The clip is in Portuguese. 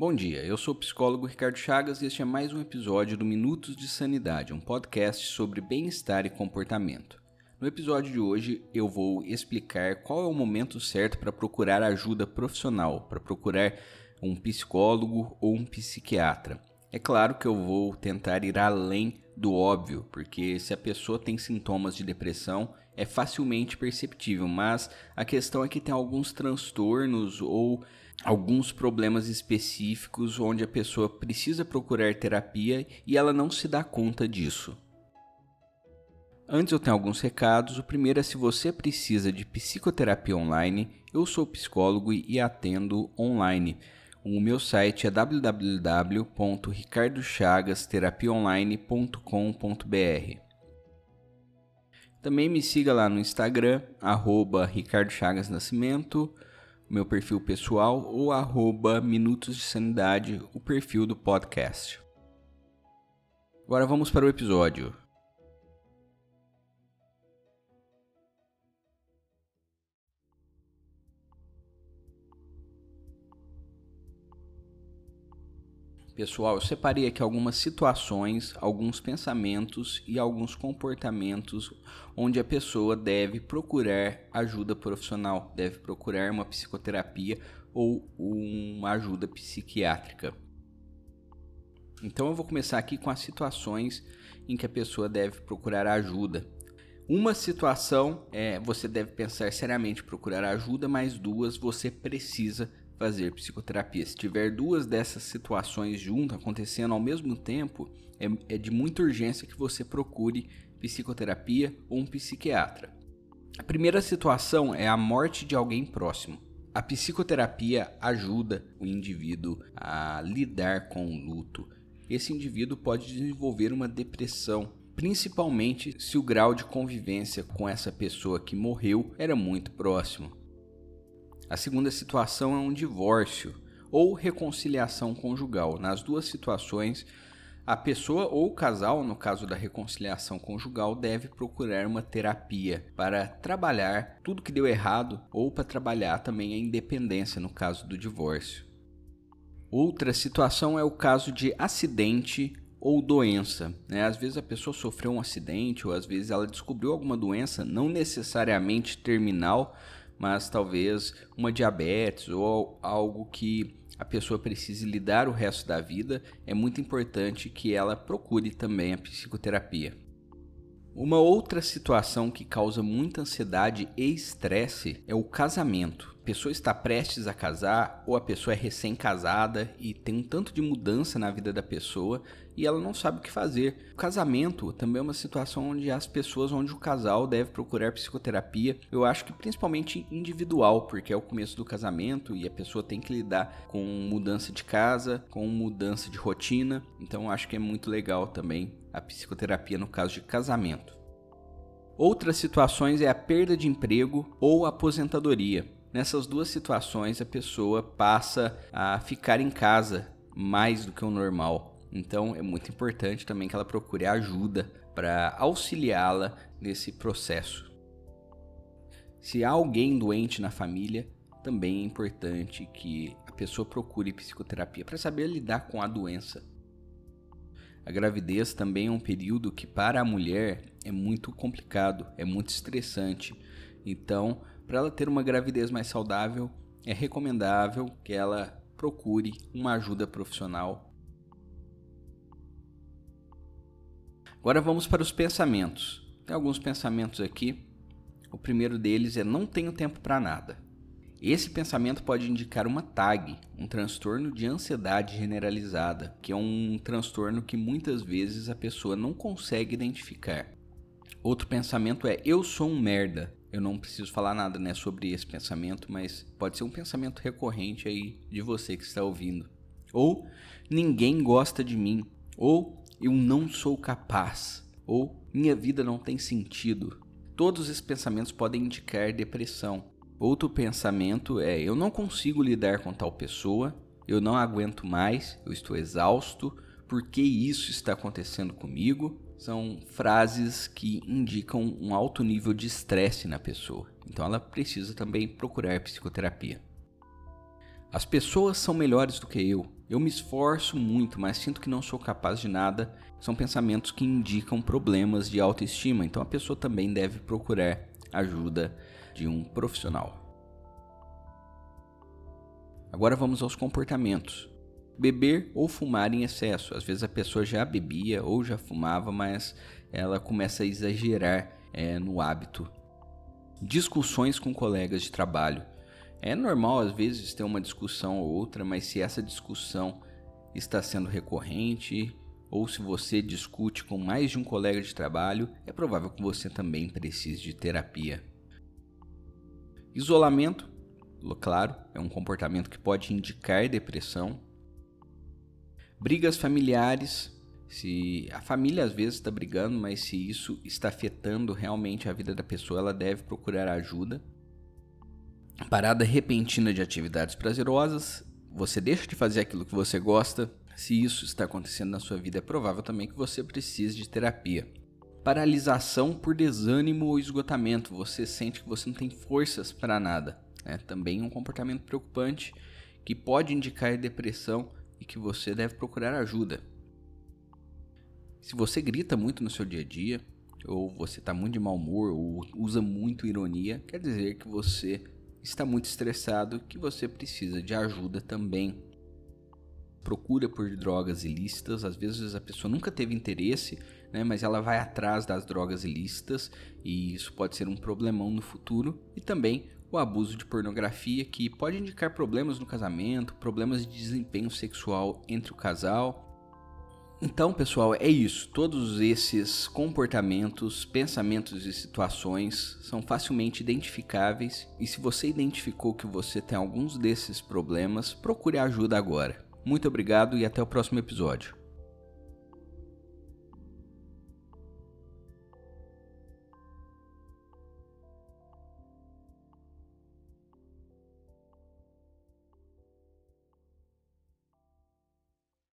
Bom dia, eu sou o psicólogo Ricardo Chagas e este é mais um episódio do Minutos de Sanidade, um podcast sobre bem-estar e comportamento. No episódio de hoje eu vou explicar qual é o momento certo para procurar ajuda profissional, para procurar um psicólogo ou um psiquiatra. É claro que eu vou tentar ir além do óbvio, porque se a pessoa tem sintomas de depressão, é facilmente perceptível, mas a questão é que tem alguns transtornos ou alguns problemas específicos onde a pessoa precisa procurar terapia e ela não se dá conta disso. Antes eu tenho alguns recados. O primeiro é se você precisa de psicoterapia online, eu sou psicólogo e atendo online. O meu site é www.ricardochagasterapiaonline.com.br. Também me siga lá no Instagram, arroba Ricardo Chagas Nascimento meu perfil pessoal ou arroba Minutos de Sanidade, o perfil do podcast. Agora vamos para o episódio. Pessoal, eu separei aqui algumas situações, alguns pensamentos e alguns comportamentos onde a pessoa deve procurar ajuda profissional, deve procurar uma psicoterapia ou uma ajuda psiquiátrica. Então eu vou começar aqui com as situações em que a pessoa deve procurar ajuda. Uma situação é você deve pensar seriamente procurar ajuda, mas duas você precisa fazer psicoterapia. Se tiver duas dessas situações juntas acontecendo ao mesmo tempo, é, é de muita urgência que você procure psicoterapia ou um psiquiatra. A primeira situação é a morte de alguém próximo. A psicoterapia ajuda o indivíduo a lidar com o luto. Esse indivíduo pode desenvolver uma depressão, principalmente se o grau de convivência com essa pessoa que morreu era muito próximo. A segunda situação é um divórcio ou reconciliação conjugal. Nas duas situações, a pessoa ou o casal, no caso da reconciliação conjugal, deve procurar uma terapia para trabalhar tudo que deu errado ou para trabalhar também a independência no caso do divórcio. Outra situação é o caso de acidente ou doença. Né? Às vezes a pessoa sofreu um acidente ou às vezes ela descobriu alguma doença, não necessariamente terminal, mas talvez uma diabetes ou algo que a pessoa precise lidar o resto da vida, é muito importante que ela procure também a psicoterapia. Uma outra situação que causa muita ansiedade e estresse é o casamento. Pessoa está prestes a casar ou a pessoa é recém-casada e tem um tanto de mudança na vida da pessoa e ela não sabe o que fazer. O casamento também é uma situação onde as pessoas, onde o casal deve procurar psicoterapia. Eu acho que principalmente individual, porque é o começo do casamento e a pessoa tem que lidar com mudança de casa, com mudança de rotina. Então acho que é muito legal também a psicoterapia no caso de casamento. Outras situações é a perda de emprego ou aposentadoria. Nessas duas situações, a pessoa passa a ficar em casa mais do que o normal. Então, é muito importante também que ela procure ajuda para auxiliá-la nesse processo. Se há alguém doente na família, também é importante que a pessoa procure psicoterapia para saber lidar com a doença. A gravidez também é um período que para a mulher é muito complicado, é muito estressante. Então, para ela ter uma gravidez mais saudável, é recomendável que ela procure uma ajuda profissional. Agora vamos para os pensamentos. Tem alguns pensamentos aqui. O primeiro deles é não tenho tempo para nada. Esse pensamento pode indicar uma TAG, um transtorno de ansiedade generalizada, que é um transtorno que muitas vezes a pessoa não consegue identificar. Outro pensamento é eu sou um merda. Eu não preciso falar nada né, sobre esse pensamento, mas pode ser um pensamento recorrente aí de você que está ouvindo. Ou ninguém gosta de mim. Ou eu não sou capaz. Ou minha vida não tem sentido. Todos esses pensamentos podem indicar depressão. Outro pensamento é: eu não consigo lidar com tal pessoa, eu não aguento mais, eu estou exausto, por que isso está acontecendo comigo? São frases que indicam um alto nível de estresse na pessoa. Então ela precisa também procurar psicoterapia. As pessoas são melhores do que eu. Eu me esforço muito, mas sinto que não sou capaz de nada. São pensamentos que indicam problemas de autoestima, então a pessoa também deve procurar ajuda de um profissional. Agora vamos aos comportamentos. Beber ou fumar em excesso. Às vezes a pessoa já bebia ou já fumava, mas ela começa a exagerar é, no hábito. Discussões com colegas de trabalho. É normal às vezes ter uma discussão ou outra, mas se essa discussão está sendo recorrente ou se você discute com mais de um colega de trabalho, é provável que você também precise de terapia. Isolamento, claro, é um comportamento que pode indicar depressão. Brigas familiares, se a família às vezes está brigando, mas se isso está afetando realmente a vida da pessoa, ela deve procurar ajuda. Parada repentina de atividades prazerosas, você deixa de fazer aquilo que você gosta. Se isso está acontecendo na sua vida, é provável também que você precise de terapia. Paralisação por desânimo ou esgotamento, você sente que você não tem forças para nada. É também um comportamento preocupante que pode indicar depressão e que você deve procurar ajuda. Se você grita muito no seu dia a dia, ou você está muito de mau humor, ou usa muito ironia, quer dizer que você está muito estressado que você precisa de ajuda também. Procura por drogas ilícitas, às vezes a pessoa nunca teve interesse, né, mas ela vai atrás das drogas ilícitas e isso pode ser um problemão no futuro. E também o abuso de pornografia, que pode indicar problemas no casamento, problemas de desempenho sexual entre o casal então, pessoal, é isso. Todos esses comportamentos, pensamentos e situações são facilmente identificáveis e se você identificou que você tem alguns desses problemas, procure ajuda agora. Muito obrigado e até o próximo episódio.